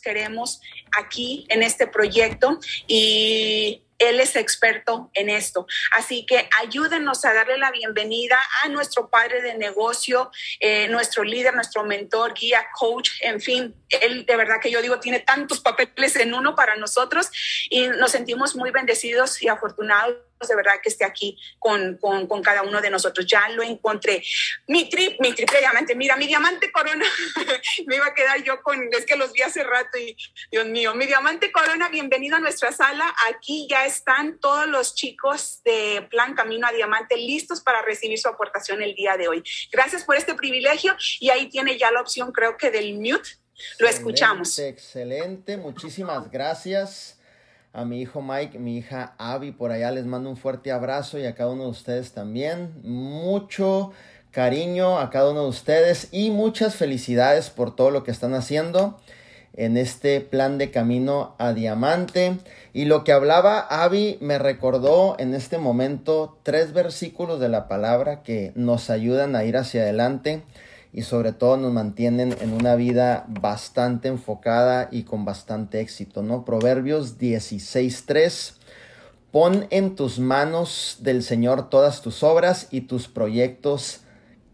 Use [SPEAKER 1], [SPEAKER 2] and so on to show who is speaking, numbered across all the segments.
[SPEAKER 1] queremos aquí en este proyecto y él es experto en esto. Así que ayúdenos a darle la bienvenida a nuestro padre de negocio, eh, nuestro líder, nuestro mentor, guía, coach, en fin, él de verdad que yo digo tiene tantos papeles en uno para nosotros y nos sentimos muy bendecidos y afortunados de verdad que esté aquí con, con, con, cada uno de nosotros. Ya lo encontré. Mi trip, mi triple diamante, mira, mi diamante corona, me iba a quedar yo con, es que los vi hace rato y Dios mío, mi diamante corona, bienvenido a nuestra sala. Aquí ya están todos los chicos de Plan Camino a Diamante listos para recibir su aportación el día de hoy. Gracias por este privilegio y ahí tiene ya la opción, creo que del mute. Lo escuchamos.
[SPEAKER 2] Excelente, muchísimas gracias a mi hijo Mike, mi hija Abby, por allá les mando un fuerte abrazo y a cada uno de ustedes también. Mucho cariño a cada uno de ustedes y muchas felicidades por todo lo que están haciendo en este plan de camino a diamante. Y lo que hablaba Abby me recordó en este momento tres versículos de la palabra que nos ayudan a ir hacia adelante y sobre todo nos mantienen en una vida bastante enfocada y con bastante éxito, ¿no? Proverbios 16:3 Pon en tus manos del Señor todas tus obras y tus proyectos,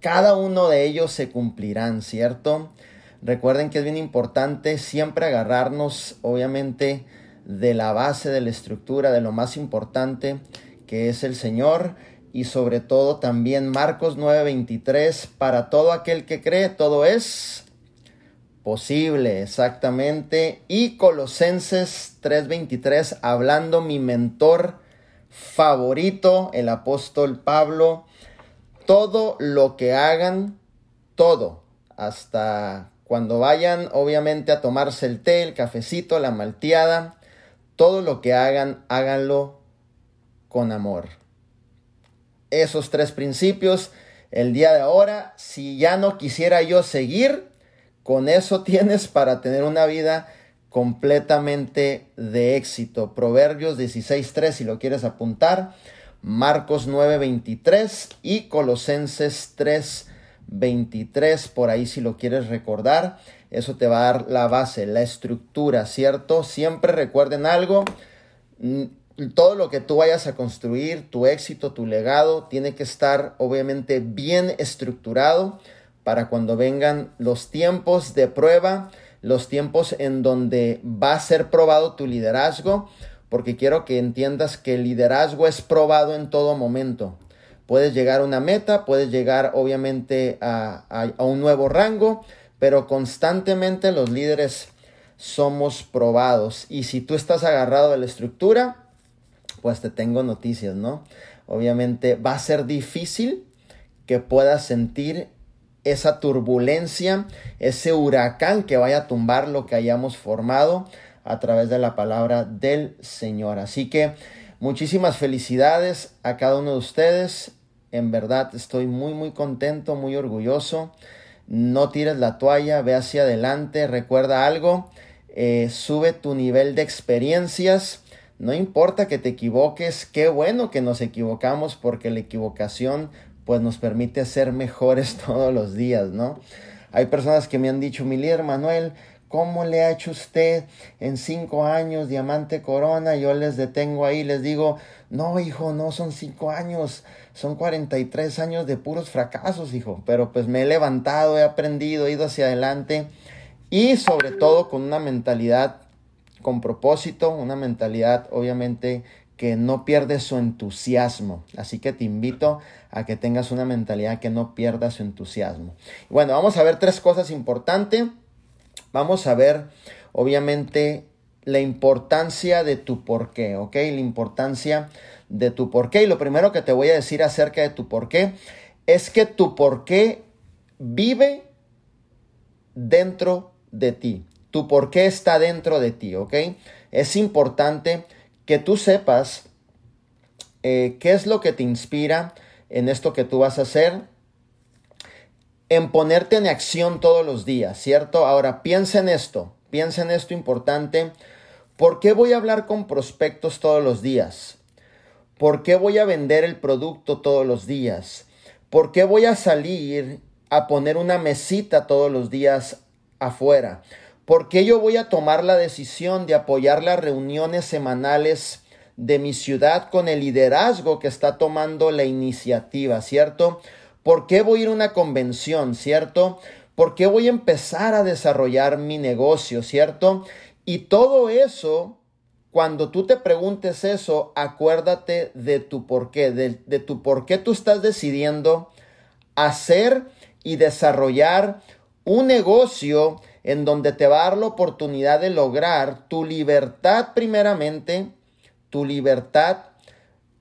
[SPEAKER 2] cada uno de ellos se cumplirán, ¿cierto? Recuerden que es bien importante siempre agarrarnos, obviamente, de la base de la estructura, de lo más importante, que es el Señor y sobre todo también Marcos 9:23, para todo aquel que cree, todo es posible, exactamente. Y Colosenses 3:23, hablando mi mentor favorito, el apóstol Pablo, todo lo que hagan, todo, hasta cuando vayan obviamente a tomarse el té, el cafecito, la malteada, todo lo que hagan, háganlo con amor esos tres principios el día de ahora. Si ya no quisiera yo seguir, con eso tienes para tener una vida completamente de éxito. Proverbios 16.3 si lo quieres apuntar. Marcos 9.23 y Colosenses 3.23 por ahí si lo quieres recordar. Eso te va a dar la base, la estructura, ¿cierto? Siempre recuerden algo todo lo que tú vayas a construir, tu éxito, tu legado, tiene que estar obviamente bien estructurado para cuando vengan los tiempos de prueba, los tiempos en donde va a ser probado tu liderazgo, porque quiero que entiendas que el liderazgo es probado en todo momento. Puedes llegar a una meta, puedes llegar obviamente a, a un nuevo rango, pero constantemente los líderes somos probados. Y si tú estás agarrado de la estructura, pues te tengo noticias, ¿no? Obviamente va a ser difícil que puedas sentir esa turbulencia, ese huracán que vaya a tumbar lo que hayamos formado a través de la palabra del Señor. Así que muchísimas felicidades a cada uno de ustedes. En verdad estoy muy muy contento, muy orgulloso. No tires la toalla, ve hacia adelante, recuerda algo, eh, sube tu nivel de experiencias no importa que te equivoques, qué bueno que nos equivocamos porque la equivocación pues nos permite ser mejores todos los días, ¿no? Hay personas que me han dicho, mi líder Manuel, ¿cómo le ha hecho usted en cinco años diamante corona? Yo les detengo ahí, les digo, no, hijo, no son cinco años, son 43 años de puros fracasos, hijo. Pero pues me he levantado, he aprendido, he ido hacia adelante y sobre todo con una mentalidad con propósito, una mentalidad obviamente que no pierde su entusiasmo. Así que te invito a que tengas una mentalidad que no pierda su entusiasmo. Bueno, vamos a ver tres cosas importantes. Vamos a ver, obviamente, la importancia de tu porqué, ¿ok? La importancia de tu porqué. Y lo primero que te voy a decir acerca de tu porqué es que tu porqué vive dentro de ti tu por qué está dentro de ti, ¿ok? Es importante que tú sepas eh, qué es lo que te inspira en esto que tú vas a hacer, en ponerte en acción todos los días, ¿cierto? Ahora, piensa en esto, piensa en esto importante. ¿Por qué voy a hablar con prospectos todos los días? ¿Por qué voy a vender el producto todos los días? ¿Por qué voy a salir a poner una mesita todos los días afuera? ¿Por qué yo voy a tomar la decisión de apoyar las reuniones semanales de mi ciudad con el liderazgo que está tomando la iniciativa, ¿cierto? ¿Por qué voy a ir a una convención, ¿cierto? ¿Por qué voy a empezar a desarrollar mi negocio, ¿cierto? Y todo eso, cuando tú te preguntes eso, acuérdate de tu por qué, de, de tu por qué tú estás decidiendo hacer y desarrollar un negocio en donde te va a dar la oportunidad de lograr tu libertad primeramente, tu libertad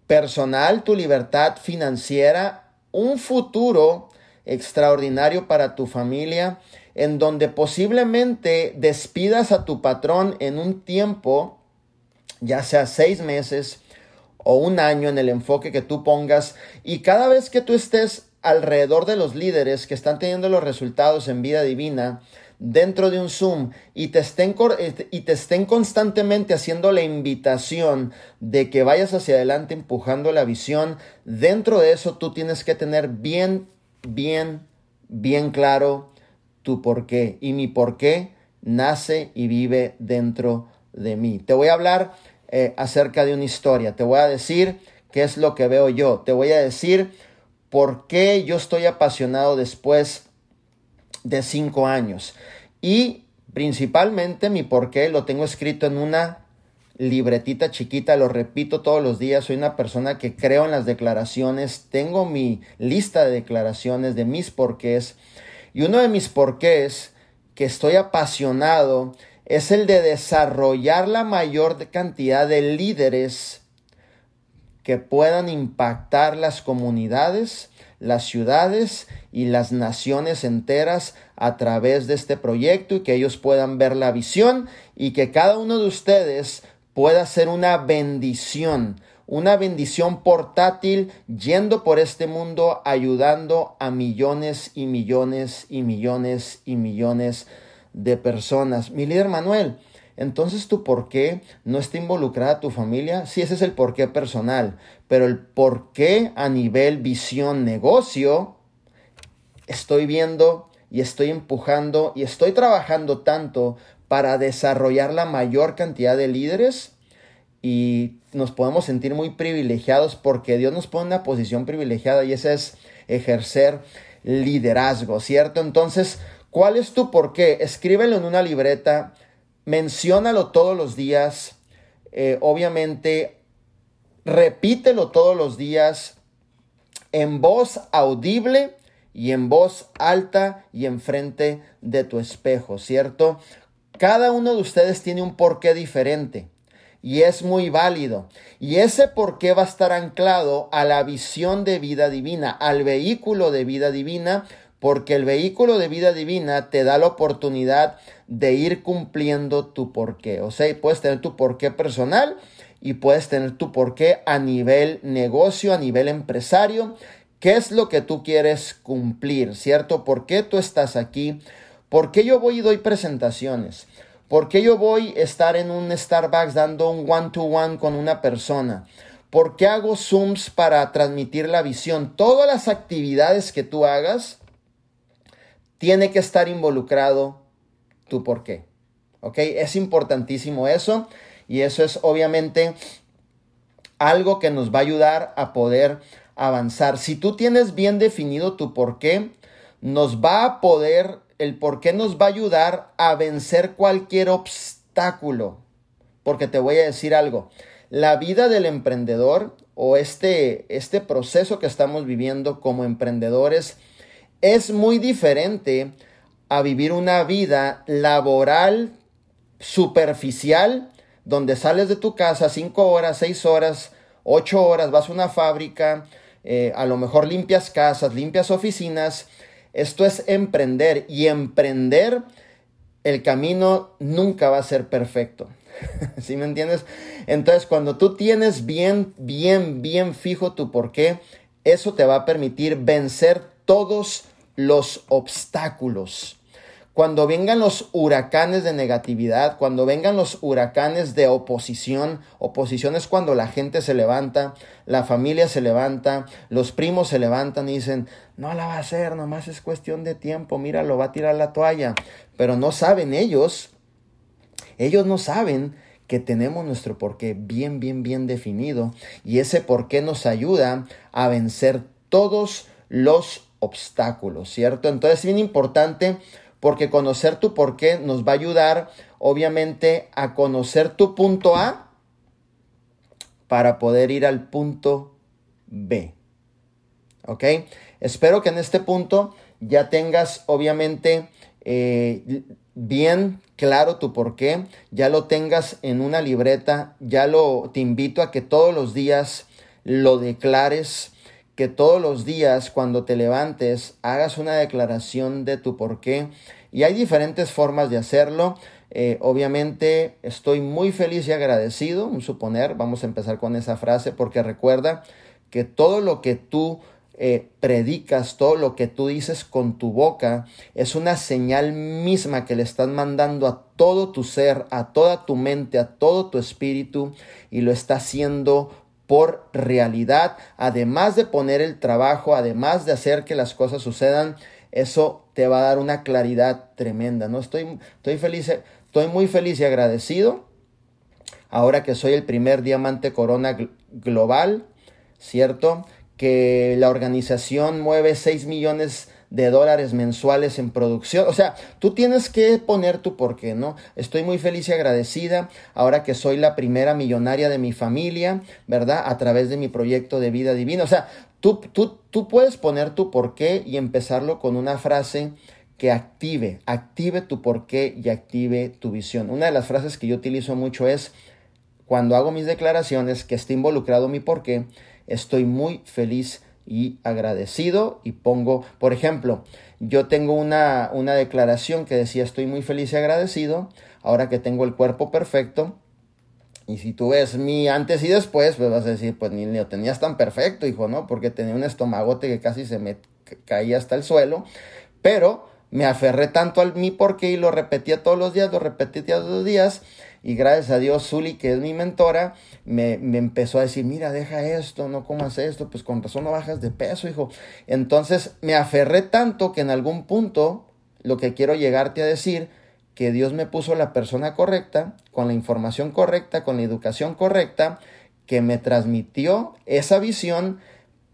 [SPEAKER 2] personal, tu libertad financiera, un futuro extraordinario para tu familia, en donde posiblemente despidas a tu patrón en un tiempo, ya sea seis meses o un año en el enfoque que tú pongas, y cada vez que tú estés alrededor de los líderes que están teniendo los resultados en vida divina, dentro de un Zoom y te estén, este, y te estén constantemente haciendo la invitación de que vayas hacia adelante empujando la visión, dentro de eso tú tienes que tener bien, bien, bien claro tu por qué. Y mi por qué nace y vive dentro de mí. Te voy a hablar eh, acerca de una historia. Te voy a decir qué es lo que veo yo. Te voy a decir por qué yo estoy apasionado después de cinco años. Y principalmente mi porqué lo tengo escrito en una libretita chiquita, lo repito todos los días, soy una persona que creo en las declaraciones, tengo mi lista de declaraciones de mis porqués y uno de mis porqués que estoy apasionado es el de desarrollar la mayor cantidad de líderes que puedan impactar las comunidades las ciudades y las naciones enteras a través de este proyecto y que ellos puedan ver la visión y que cada uno de ustedes pueda ser una bendición, una bendición portátil yendo por este mundo ayudando a millones y millones y millones y millones de personas. Mi líder Manuel, entonces tu por qué no está involucrada tu familia. Sí, ese es el por qué personal, pero el por qué a nivel visión negocio estoy viendo y estoy empujando y estoy trabajando tanto para desarrollar la mayor cantidad de líderes y nos podemos sentir muy privilegiados porque Dios nos pone una posición privilegiada y esa es ejercer liderazgo, ¿cierto? Entonces, ¿cuál es tu por qué? Escríbelo en una libreta, menciónalo todos los días. Eh, obviamente, repítelo todos los días en voz audible y en voz alta y enfrente de tu espejo, ¿cierto? Cada uno de ustedes tiene un porqué diferente y es muy válido. Y ese porqué va a estar anclado a la visión de vida divina, al vehículo de vida divina, porque el vehículo de vida divina te da la oportunidad de ir cumpliendo tu porqué. O sea, puedes tener tu porqué personal y puedes tener tu porqué a nivel negocio, a nivel empresario. ¿Qué es lo que tú quieres cumplir? ¿Cierto? ¿Por qué tú estás aquí? ¿Por qué yo voy y doy presentaciones? ¿Por qué yo voy a estar en un Starbucks dando un one-to-one -one con una persona? ¿Por qué hago Zooms para transmitir la visión? Todas las actividades que tú hagas tiene que estar involucrado tu por qué. ¿Ok? Es importantísimo eso y eso es obviamente algo que nos va a ayudar a poder avanzar. Si tú tienes bien definido tu por qué, nos va a poder, el por qué nos va a ayudar a vencer cualquier obstáculo. Porque te voy a decir algo, la vida del emprendedor o este, este proceso que estamos viviendo como emprendedores es muy diferente a vivir una vida laboral superficial donde sales de tu casa cinco horas, seis horas, ocho horas, vas a una fábrica, eh, a lo mejor limpias casas, limpias oficinas. Esto es emprender y emprender el camino nunca va a ser perfecto. ¿Sí me entiendes? Entonces, cuando tú tienes bien, bien, bien fijo tu por qué, eso te va a permitir vencer todos los obstáculos. Cuando vengan los huracanes de negatividad, cuando vengan los huracanes de oposición, oposición es cuando la gente se levanta, la familia se levanta, los primos se levantan y dicen, no la va a hacer, nomás es cuestión de tiempo, mira, lo va a tirar la toalla. Pero no saben ellos Ellos no saben que tenemos nuestro porqué bien, bien, bien definido y ese porqué nos ayuda a vencer todos los obstáculos, ¿cierto? Entonces es bien importante porque conocer tu porqué nos va a ayudar, obviamente, a conocer tu punto A para poder ir al punto B. ¿Ok? Espero que en este punto ya tengas, obviamente, eh, bien claro tu por qué, ya lo tengas en una libreta, ya lo te invito a que todos los días lo declares, que todos los días cuando te levantes hagas una declaración de tu por qué. Y hay diferentes formas de hacerlo. Eh, obviamente estoy muy feliz y agradecido, un suponer, vamos a empezar con esa frase, porque recuerda que todo lo que tú eh, predicas, todo lo que tú dices con tu boca, es una señal misma que le estás mandando a todo tu ser, a toda tu mente, a todo tu espíritu, y lo está haciendo por realidad, además de poner el trabajo, además de hacer que las cosas sucedan, eso te va a dar una claridad tremenda, ¿no? Estoy, estoy feliz, estoy muy feliz y agradecido ahora que soy el primer diamante corona global, ¿cierto? que la organización mueve 6 millones de dólares mensuales en producción. O sea, tú tienes que poner tu porqué, ¿no? Estoy muy feliz y agradecida ahora que soy la primera millonaria de mi familia, ¿verdad? A través de mi proyecto de vida divina. O sea, tú, tú, tú puedes poner tu porqué y empezarlo con una frase que active, active tu porqué y active tu visión. Una de las frases que yo utilizo mucho es cuando hago mis declaraciones que esté involucrado mi porqué estoy muy feliz y agradecido y pongo, por ejemplo, yo tengo una, una declaración que decía estoy muy feliz y agradecido, ahora que tengo el cuerpo perfecto, y si tú ves mi antes y después, pues vas a decir, pues ni lo tenías tan perfecto, hijo, ¿no? Porque tenía un estomagote que casi se me caía hasta el suelo, pero me aferré tanto al mi porqué y lo repetía todos los días, lo repetía todos los días, y gracias a Dios, Zuli, que es mi mentora, me, me, empezó a decir, mira, deja esto, no comas esto, pues con razón no bajas de peso, hijo. Entonces me aferré tanto que en algún punto lo que quiero llegarte a decir, que Dios me puso la persona correcta, con la información correcta, con la educación correcta, que me transmitió esa visión,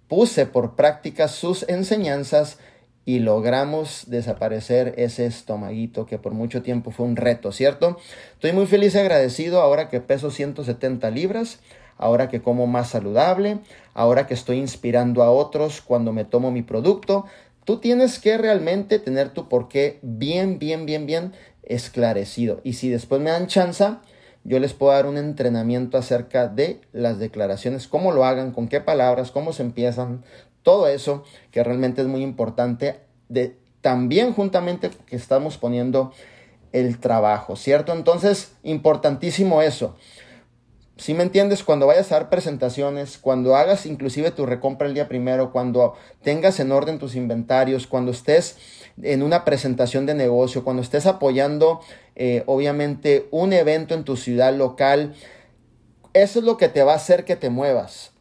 [SPEAKER 2] puse por práctica sus enseñanzas, y logramos desaparecer ese estomaguito que por mucho tiempo fue un reto, ¿cierto? Estoy muy feliz y agradecido ahora que peso 170 libras, ahora que como más saludable, ahora que estoy inspirando a otros cuando me tomo mi producto. Tú tienes que realmente tener tu porqué bien, bien, bien, bien esclarecido. Y si después me dan chance, yo les puedo dar un entrenamiento acerca de las declaraciones, cómo lo hagan, con qué palabras, cómo se empiezan, todo eso que realmente es muy importante, de, también juntamente que estamos poniendo el trabajo, ¿cierto? Entonces, importantísimo eso. Si me entiendes, cuando vayas a dar presentaciones, cuando hagas inclusive tu recompra el día primero, cuando tengas en orden tus inventarios, cuando estés en una presentación de negocio, cuando estés apoyando eh, obviamente un evento en tu ciudad local, eso es lo que te va a hacer que te muevas.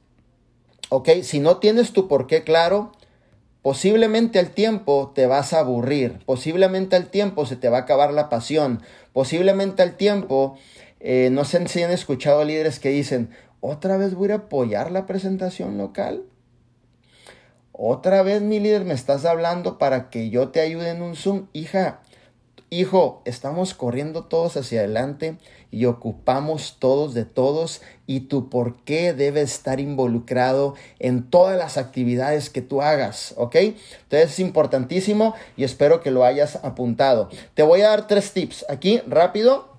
[SPEAKER 2] ¿Ok? Si no tienes tu por qué claro, posiblemente al tiempo te vas a aburrir, posiblemente al tiempo se te va a acabar la pasión, posiblemente al tiempo, eh, no sé si han escuchado líderes que dicen, otra vez voy a apoyar la presentación local. Otra vez mi líder me estás hablando para que yo te ayude en un Zoom. Hija, hijo, estamos corriendo todos hacia adelante y ocupamos todos de todos y tu por qué debe estar involucrado en todas las actividades que tú hagas, ¿ok? Entonces es importantísimo y espero que lo hayas apuntado. Te voy a dar tres tips aquí rápido.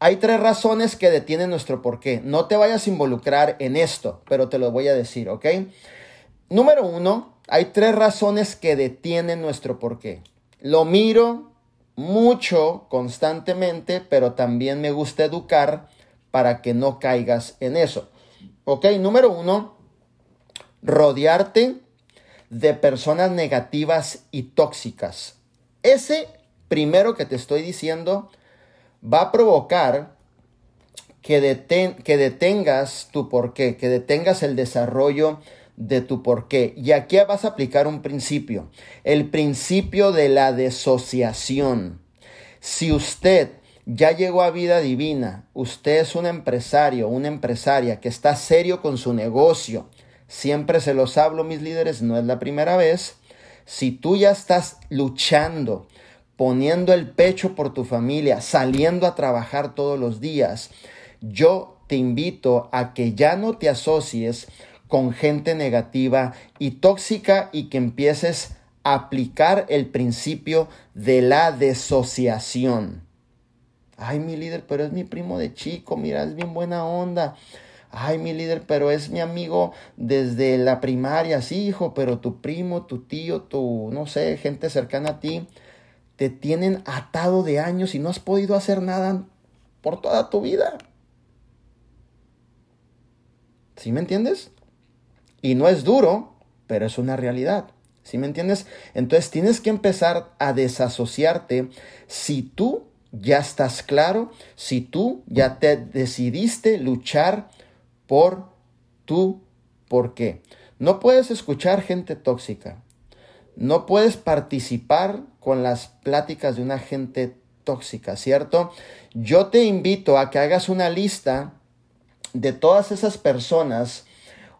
[SPEAKER 2] Hay tres razones que detienen nuestro porqué. No te vayas a involucrar en esto, pero te lo voy a decir, ¿ok? Número uno, hay tres razones que detienen nuestro porqué. Lo miro, mucho constantemente, pero también me gusta educar para que no caigas en eso. Ok, número uno, rodearte de personas negativas y tóxicas. Ese primero que te estoy diciendo va a provocar que, que detengas tu porqué, que detengas el desarrollo de tu porqué. Y aquí vas a aplicar un principio, el principio de la desociación. Si usted ya llegó a vida divina, usted es un empresario, una empresaria que está serio con su negocio, siempre se los hablo mis líderes, no es la primera vez, si tú ya estás luchando, poniendo el pecho por tu familia, saliendo a trabajar todos los días, yo te invito a que ya no te asocies con gente negativa y tóxica y que empieces a aplicar el principio de la desociación. Ay, mi líder, pero es mi primo de chico, mira, es bien buena onda. Ay, mi líder, pero es mi amigo desde la primaria, sí, hijo, pero tu primo, tu tío, tu, no sé, gente cercana a ti, te tienen atado de años y no has podido hacer nada por toda tu vida. ¿Sí me entiendes? Y no es duro, pero es una realidad. ¿Sí me entiendes? Entonces tienes que empezar a desasociarte si tú ya estás claro, si tú ya te decidiste luchar por tu por qué. No puedes escuchar gente tóxica. No puedes participar con las pláticas de una gente tóxica, ¿cierto? Yo te invito a que hagas una lista de todas esas personas,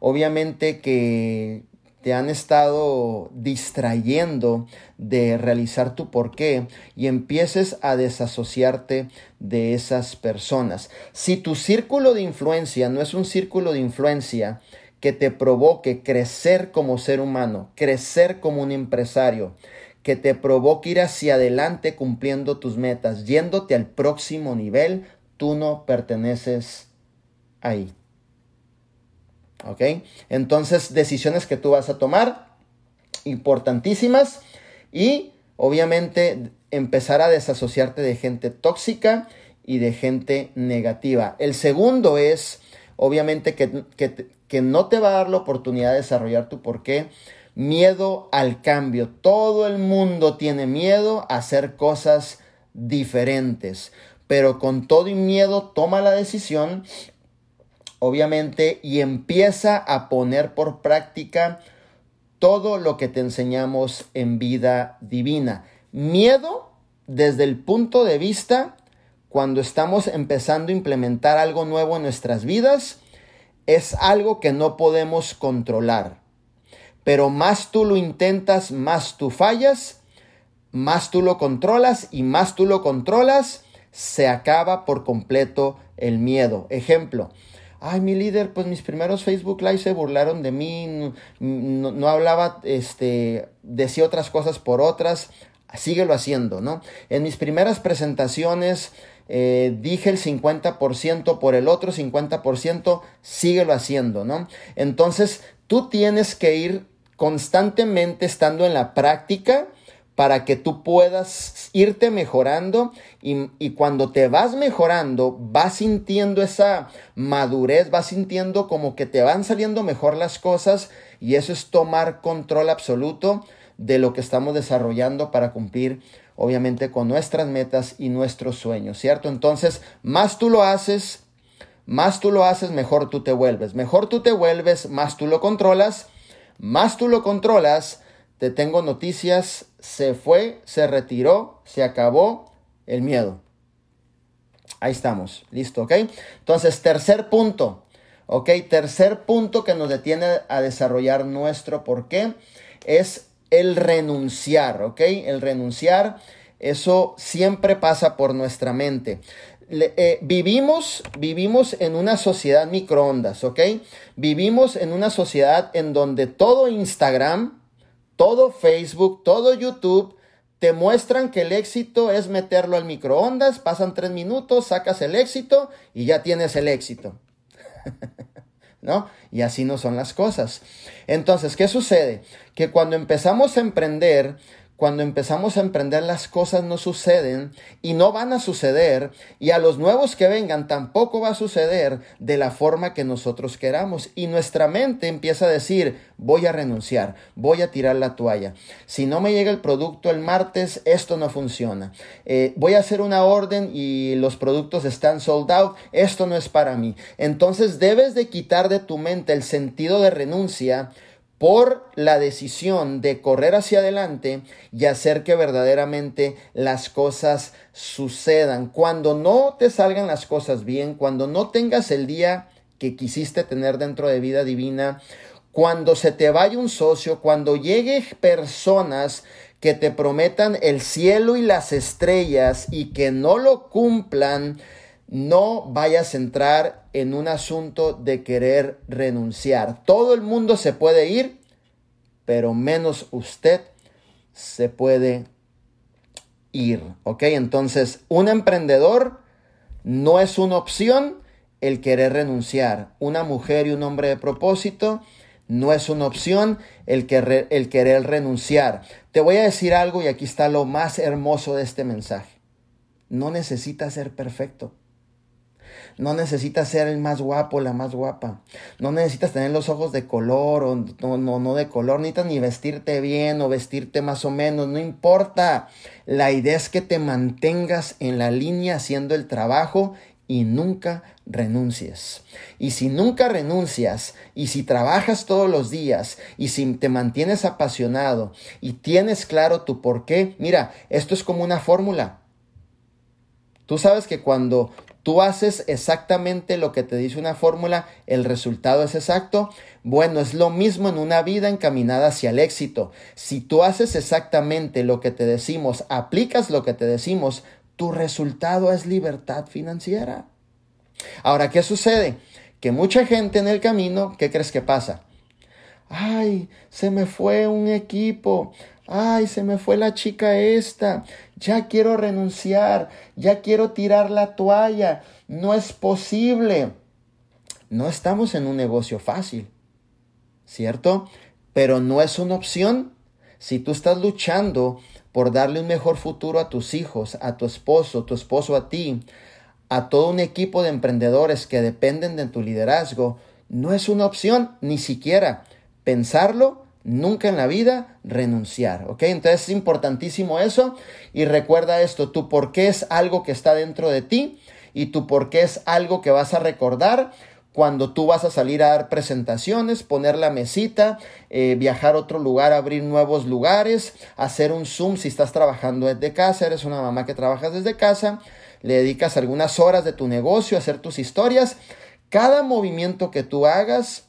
[SPEAKER 2] obviamente que te han estado distrayendo de realizar tu porqué y empieces a desasociarte de esas personas. Si tu círculo de influencia no es un círculo de influencia que te provoque crecer como ser humano, crecer como un empresario, que te provoque ir hacia adelante cumpliendo tus metas, yéndote al próximo nivel, tú no perteneces ahí. ¿Ok? Entonces, decisiones que tú vas a tomar, importantísimas, y obviamente empezar a desasociarte de gente tóxica y de gente negativa. El segundo es, obviamente, que, que no te va a dar la oportunidad de desarrollar tu por qué. Miedo al cambio. Todo el mundo tiene miedo a hacer cosas diferentes. Pero con todo y miedo toma la decisión obviamente, y empieza a poner por práctica todo lo que te enseñamos en vida divina. Miedo desde el punto de vista cuando estamos empezando a implementar algo nuevo en nuestras vidas, es algo que no podemos controlar. Pero más tú lo intentas, más tú fallas, más tú lo controlas y más tú lo controlas, se acaba por completo el miedo. Ejemplo, ay, mi líder, pues mis primeros Facebook Live se burlaron de mí, no, hablaba, este, decía otras cosas por otras, síguelo haciendo, ¿no? En mis primeras presentaciones eh, dije el 50% por el otro 50%, síguelo haciendo, ¿no? Entonces, tú tienes que ir constantemente estando en la práctica, para que tú puedas irte mejorando y, cuando te vas mejorando, vas sintiendo esa madurez, vas sintiendo como que te van saliendo mejor las cosas y eso es tomar control absoluto de lo que estamos desarrollando para cumplir obviamente con nuestras metas y nuestros sueños, ¿cierto? Entonces, más tú lo haces, más tú lo haces, mejor tú te vuelves. Mejor tú te vuelves, más tú lo controlas, más tú lo controlas, te tengo noticias, se fue, se retiró, se acabó el miedo. Ahí estamos, listo, ¿ok? Entonces, tercer punto, ¿ok? Tercer punto que nos detiene a desarrollar nuestro por qué es el renunciar, ¿ok? El renunciar, eso siempre pasa por nuestra mente. Eh, vivimos, vivimos en una sociedad microondas, ¿ok? Vivimos en una sociedad en donde todo Instagram, todo Facebook, todo YouTube te muestran que el éxito es meterlo al microondas, pasan tres minutos, sacas el éxito y ya tienes el éxito. ¿No? Y así no son las cosas. Entonces, ¿qué sucede? Que cuando empezamos a emprender, cuando empezamos a emprender las cosas no suceden y no van a suceder y a los nuevos que vengan tampoco va a suceder de la forma que nosotros queramos y nuestra mente empieza a decir voy a renunciar, voy a tirar la toalla. Si no me llega el producto el martes, esto no funciona. Eh, voy a hacer una orden y los productos están sold out, esto no es para mí. Entonces debes de quitar de tu mente el sentido de renuncia por la decisión de correr hacia adelante y hacer que verdaderamente las cosas sucedan. Cuando no te salgan las cosas bien, cuando no tengas el día que quisiste tener dentro de vida divina, cuando se te vaya un socio, cuando llegue personas que te prometan el cielo y las estrellas y que no lo cumplan, no vayas a entrar en un asunto de querer renunciar. Todo el mundo se puede ir, pero menos usted se puede ir. ¿Ok? Entonces, un emprendedor no es una opción el querer renunciar. Una mujer y un hombre de propósito no es una opción el, el querer renunciar. Te voy a decir algo y aquí está lo más hermoso de este mensaje. No necesitas ser perfecto. No necesitas ser el más guapo, la más guapa. No necesitas tener los ojos de color o no, no, no de color. Necesitas ni vestirte bien o vestirte más o menos. No importa. La idea es que te mantengas en la línea haciendo el trabajo y nunca renuncies. Y si nunca renuncias, y si trabajas todos los días, y si te mantienes apasionado y tienes claro tu por qué, mira, esto es como una fórmula. Tú sabes que cuando tú haces exactamente lo que te dice una fórmula, el resultado es exacto. Bueno, es lo mismo en una vida encaminada hacia el éxito. Si tú haces exactamente lo que te decimos, aplicas lo que te decimos, tu resultado es libertad financiera. Ahora, ¿qué sucede? Que mucha gente en el camino, ¿qué crees que pasa? Ay, se me fue un equipo ay, se me fue la chica esta, ya quiero renunciar, ya quiero tirar la toalla, no es posible. No estamos en un negocio fácil, ¿cierto? Pero no es una opción. Si tú estás luchando por darle un mejor futuro a tus hijos, a tu esposo, tu esposo a ti, a todo un equipo de emprendedores que dependen de tu liderazgo, no es una opción ni siquiera pensarlo Nunca en la vida renunciar, ¿ok? Entonces es importantísimo eso y recuerda esto, tu por qué es algo que está dentro de ti y tu por qué es algo que vas a recordar cuando tú vas a salir a dar presentaciones, poner la mesita, eh, viajar a otro lugar, abrir nuevos lugares, hacer un Zoom si estás trabajando desde casa, eres una mamá que trabajas desde casa, le dedicas algunas horas de tu negocio a hacer tus historias. Cada movimiento que tú hagas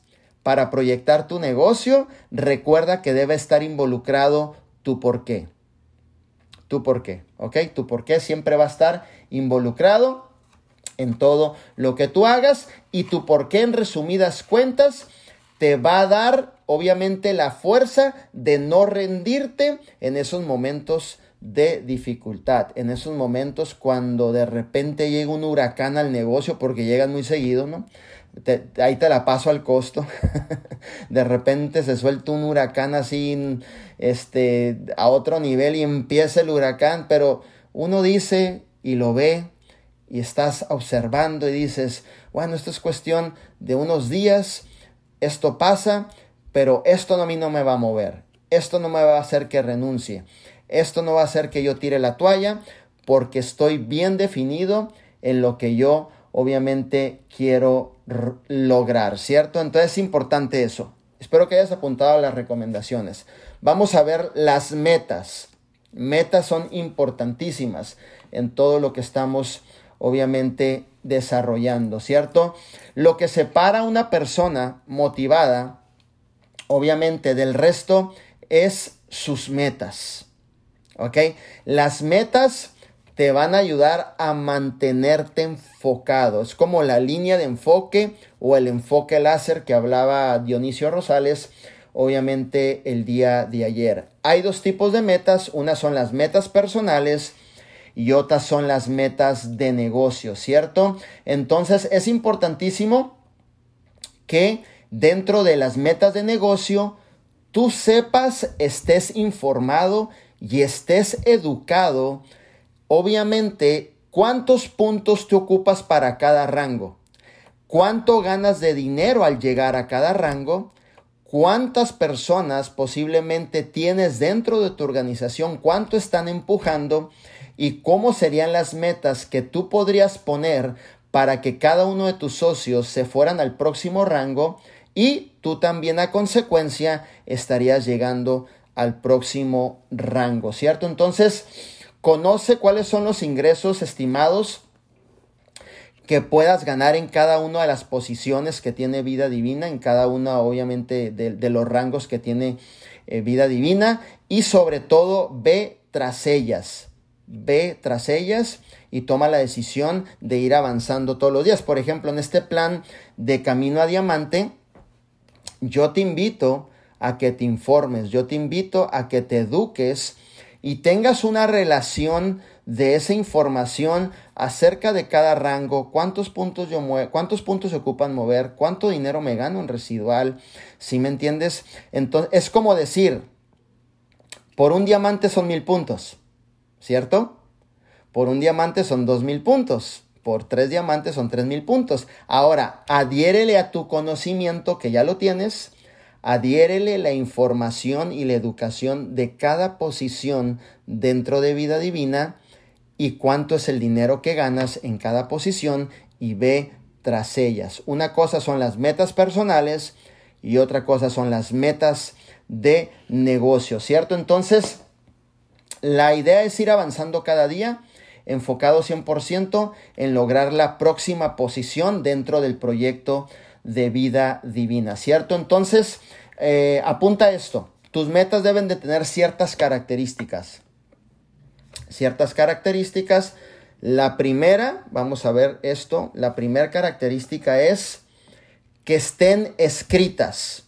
[SPEAKER 2] para proyectar tu negocio, recuerda que debe estar involucrado tu por qué. Tu por qué, ¿ok? Tu por qué siempre va a estar involucrado en todo lo que tú hagas y tu por qué en resumidas cuentas te va a dar obviamente la fuerza de no rendirte en esos momentos de dificultad, en esos momentos cuando de repente llega un huracán al negocio, porque llegan muy seguido, ¿no? Ahí te la paso al costo. de repente se suelta un huracán así este, a otro nivel y empieza el huracán, pero uno dice y lo ve y estás observando y dices, bueno, esto es cuestión de unos días, esto pasa, pero esto a mí no me va a mover, esto no me va a hacer que renuncie, esto no va a hacer que yo tire la toalla, porque estoy bien definido en lo que yo obviamente quiero lograr, ¿cierto? Entonces es importante eso. Espero que hayas apuntado las recomendaciones. Vamos a ver las metas. Metas son importantísimas en todo lo que estamos obviamente desarrollando, ¿cierto? Lo que separa a una persona motivada, obviamente, del resto es sus metas. ¿Ok? Las metas te van a ayudar a mantenerte enfocado. Es como la línea de enfoque o el enfoque láser que hablaba Dionisio Rosales, obviamente el día de ayer. Hay dos tipos de metas, unas son las metas personales y otras son las metas de negocio, ¿cierto? Entonces es importantísimo que dentro de las metas de negocio tú sepas, estés informado y estés educado Obviamente, ¿cuántos puntos te ocupas para cada rango? ¿Cuánto ganas de dinero al llegar a cada rango? ¿Cuántas personas posiblemente tienes dentro de tu organización? ¿Cuánto están empujando? ¿Y cómo serían las metas que tú podrías poner para que cada uno de tus socios se fueran al próximo rango? y tú también a consecuencia estarías llegando al próximo rango, ¿cierto? Entonces, conoce cuáles son los ingresos estimados que puedas ganar en cada una de las posiciones que tiene vida divina, en cada una obviamente de, los rangos que tiene eh, vida divina y sobre todo ve tras ellas, ve tras ellas y toma la decisión de ir avanzando todos los días. Por ejemplo, en este plan de camino a diamante, yo te invito a que te informes, yo te invito a que te eduques y tengas una relación de esa información acerca de cada rango, cuántos puntos yo muevo, cuántos puntos se ocupan mover, cuánto dinero me gano en residual, si me entiendes? Entonces, es como decir, por un diamante son mil puntos, ¿cierto? Por un diamante son dos mil puntos. Por tres diamantes son tres mil puntos. Ahora, adhiérele a tu conocimiento que ya lo tienes. Adhiérele la información y la educación de cada posición dentro de vida divina y cuánto es el dinero que ganas en cada posición y ve tras ellas. Una cosa son las metas personales y otra cosa son las metas de negocio, ¿cierto? Entonces, la idea es ir avanzando cada día enfocado 100% en lograr la próxima posición dentro del proyecto de vida divina, ¿cierto? Entonces, eh, apunta esto, tus metas deben de tener ciertas características, ciertas características. La primera, vamos a ver esto, la primera característica es que estén escritas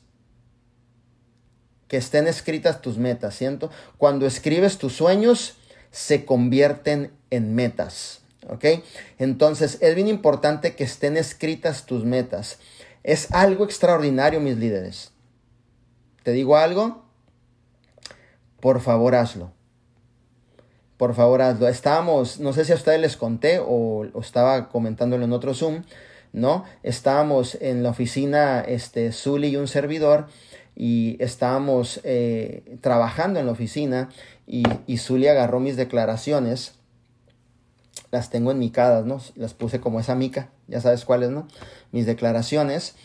[SPEAKER 2] que estén escritas tus metas, ¿cierto? Cuando escribes tus sueños, se convierten en metas. ¿Ok? Entonces es bien importante que estén escritas tus metas. Es algo extraordinario, mis líderes. ¿Te digo algo? Por favor, hazlo. Por favor, hazlo. Estábamos, no sé si a ustedes les conté o, estaba comentándolo en otro Zoom, ¿no? Estábamos en la oficina, este, Zully y un servidor, y estábamos eh, trabajando en la oficina y, y Zully agarró mis declaraciones las tengo en micadas, ¿no? Las puse como esa mica, ya sabes cuáles, ¿no? Mis declaraciones.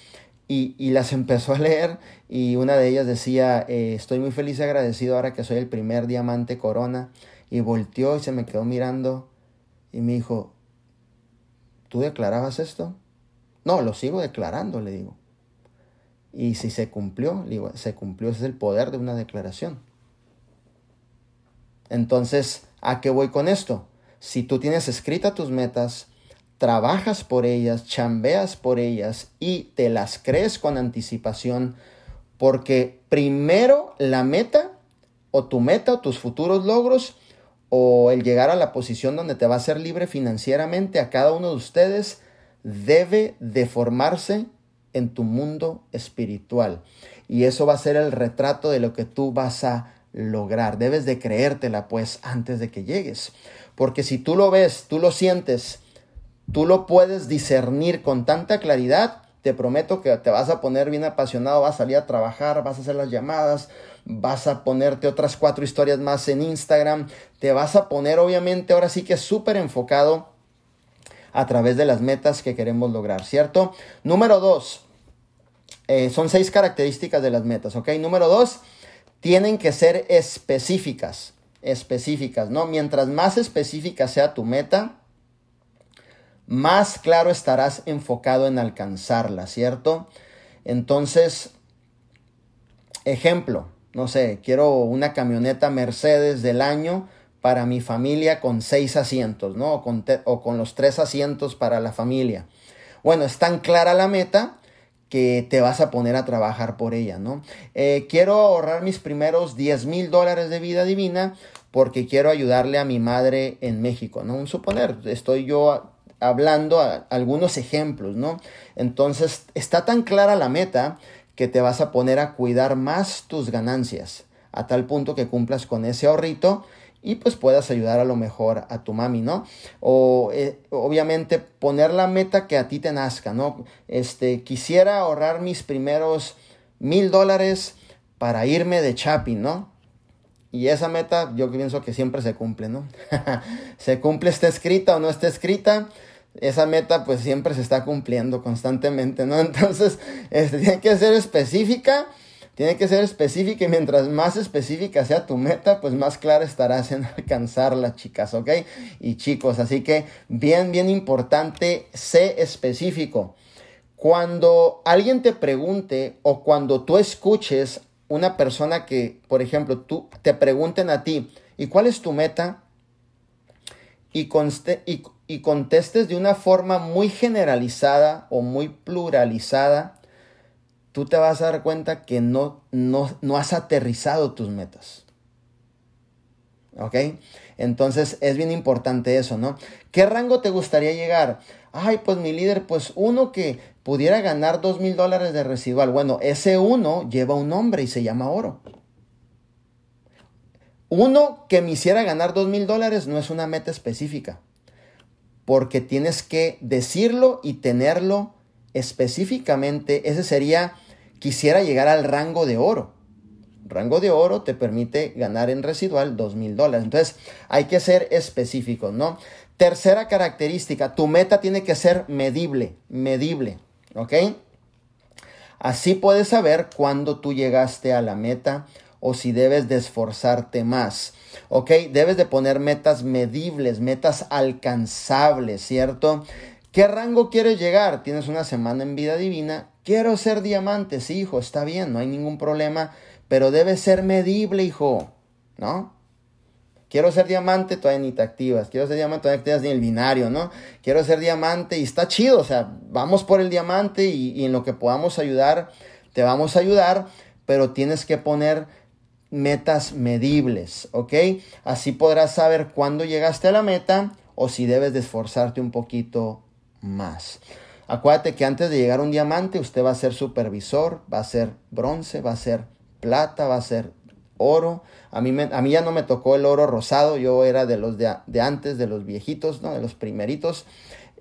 [SPEAKER 2] Y, y, las empezó a leer y una de ellas decía, eh, estoy muy feliz y agradecido ahora que soy el primer diamante corona. Y volteó y se me quedó mirando y me dijo, ¿tú declarabas esto? No, lo sigo declarando, le digo. Y si se cumplió, le digo, se cumplió, ese es el poder de una declaración. Entonces, ¿a qué voy con esto? Si tú tienes escritas tus metas, trabajas por ellas, chambeas por ellas y te las crees con anticipación, porque primero la meta o tu meta o tus futuros logros o el llegar a la posición donde te va a ser libre financieramente a cada uno de ustedes debe de formarse en tu mundo espiritual. Y eso va a ser el retrato de lo que tú vas a lograr. Debes de creértela pues antes de que llegues. Porque si tú lo ves, tú lo sientes, tú lo puedes discernir con tanta claridad, te prometo que te vas a poner bien apasionado, vas a salir a trabajar, vas a hacer las llamadas, vas a ponerte otras cuatro historias más en Instagram, te vas a poner obviamente ahora sí que súper enfocado a través de las metas que queremos lograr, ¿cierto? Número dos, eh, son seis características de las metas, ¿ok? Número dos, tienen que ser específicas específicas, ¿no? Mientras más específica sea tu meta, más claro estarás enfocado en alcanzarla, ¿cierto? Entonces, ejemplo, no sé, quiero una camioneta Mercedes del año para mi familia con seis asientos, ¿no? O con, o con los tres asientos para la familia. Bueno, es tan clara la meta que te vas a poner a trabajar por ella, ¿no? Eh, quiero ahorrar mis primeros 10 mil dólares de vida divina porque quiero ayudarle a mi madre en México, ¿no? Suponer, estoy yo hablando a algunos ejemplos, ¿no? Entonces, está tan clara la meta que te vas a poner a cuidar más tus ganancias, a tal punto que cumplas con ese ahorrito y pues puedas ayudar a lo mejor a tu mami, ¿no? O eh, obviamente poner la meta que a ti te nazca, ¿no? Este, quisiera ahorrar mis primeros mil dólares para irme de shopping, ¿no? Y esa meta yo pienso que siempre se cumple, ¿no? se cumple, está escrita o no está escrita, esa meta pues siempre se está cumpliendo constantemente, ¿no? Entonces, este, tiene que ser específica, tiene que ser específica y mientras más específica sea tu meta, pues más clara estarás en alcanzarla, chicas, ¿ok? Y chicos, así que bien, bien importante, sé específico. Cuando alguien te pregunte o cuando tú escuches una persona que, por ejemplo, tú te pregunten a ti, ¿y cuál es tu meta? Y, y, contestes de una forma muy generalizada o muy pluralizada, tú te vas a dar cuenta que no, no, no has aterrizado tus metas. ¿Ok? Entonces es bien importante eso, ¿no? ¿Qué rango te gustaría llegar? Ay, pues mi líder, pues uno que pudiera ganar dos mil dólares de residual. Bueno, ese uno lleva un nombre y se llama oro. Uno que me hiciera ganar dos mil dólares no es una meta específica, porque tienes que decirlo y tenerlo específicamente. Ese sería, quisiera llegar al rango de oro. Rango de oro te permite ganar en residual dos mil dólares. Entonces hay que ser específicos, ¿no? Tercera característica, tu meta tiene que ser medible, medible. ¿Ok? Así puedes saber cuándo tú llegaste a la meta o si debes de esforzarte más. ¿Ok? Debes de poner metas medibles, metas alcanzables, ¿cierto? ¿Qué rango quieres llegar? Tienes una semana en vida divina. Quiero ser diamante, sí, hijo, está bien, no hay ningún problema, pero debe ser medible, hijo, ¿no? Quiero ser diamante, todavía ni te activas. Quiero ser diamante, todavía te activas ni el binario, ¿no? Quiero ser diamante y está chido, o sea, vamos por el diamante y, en lo que podamos ayudar, te vamos a ayudar, pero tienes que poner metas medibles, ¿ok? Así podrás saber cuándo llegaste a la meta o si debes de esforzarte un poquito más. Acuérdate que antes de llegar a un diamante, usted va a ser supervisor, va a ser bronce, va a ser plata, va a ser oro. A mí, a mí ya no me tocó el oro rosado, yo era de los de, antes, de los viejitos, ¿no? de los primeritos.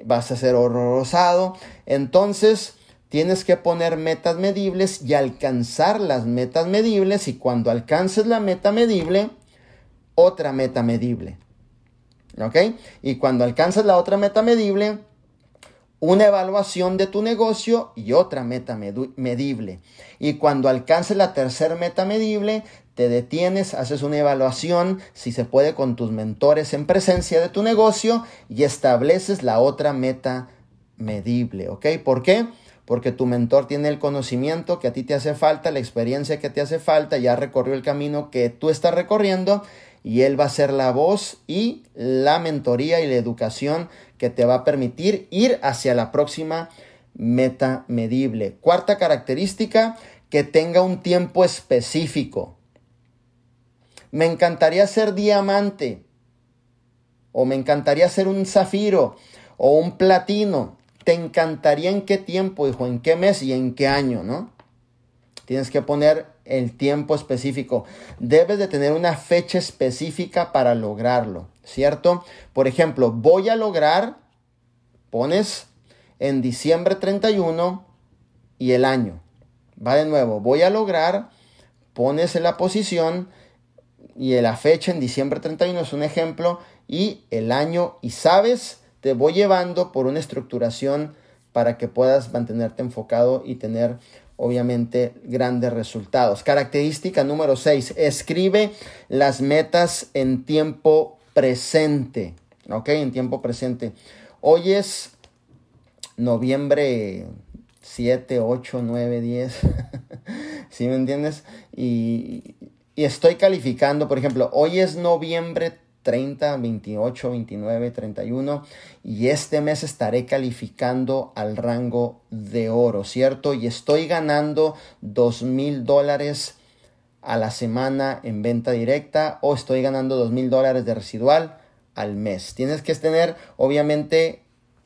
[SPEAKER 2] Vas a ser oro rosado. Entonces, tienes que poner metas medibles y alcanzar las metas medibles. Y cuando alcances la meta medible, otra meta medible. ¿Ok? Y cuando alcances la otra meta medible, una evaluación de tu negocio y otra meta medible. Y cuando alcances la tercera meta medible, te detienes, haces una evaluación, si se puede, con tus mentores en presencia de tu negocio y estableces la otra meta medible, ¿ok? ¿Por qué? Porque tu mentor tiene el conocimiento que a ti te hace falta, la experiencia que te hace falta, ya recorrió el camino que tú estás recorriendo y él va a ser la voz y la mentoría y la educación que te va a permitir ir hacia la próxima meta medible. Cuarta característica, que tenga un tiempo específico. Me encantaría ser diamante. O me encantaría ser un zafiro. O un platino. ¿Te encantaría en qué tiempo, hijo? ¿En qué mes y en qué año, no? Tienes que poner el tiempo específico. Debes de tener una fecha específica para lograrlo, ¿cierto? Por ejemplo, voy a lograr, pones en diciembre 31 y el año. Va de nuevo, voy a lograr, pones en la posición y la fecha en diciembre 31 es un ejemplo y el año y sabes, te voy llevando por una estructuración para que puedas mantenerte enfocado y tener obviamente grandes resultados. Característica número 6, escribe las metas en tiempo presente, ¿ok? En tiempo presente. Hoy es noviembre 7, 8, 9, 10, ¿sí me entiendes? Y, y estoy calificando, por ejemplo, hoy es noviembre 30, 28, 29, 31 y este mes estaré calificando al rango de oro, ¿cierto? Y estoy ganando dos mil dólares a la semana en venta directa o estoy ganando dos mil dólares de residual al mes. Tienes que tener, obviamente,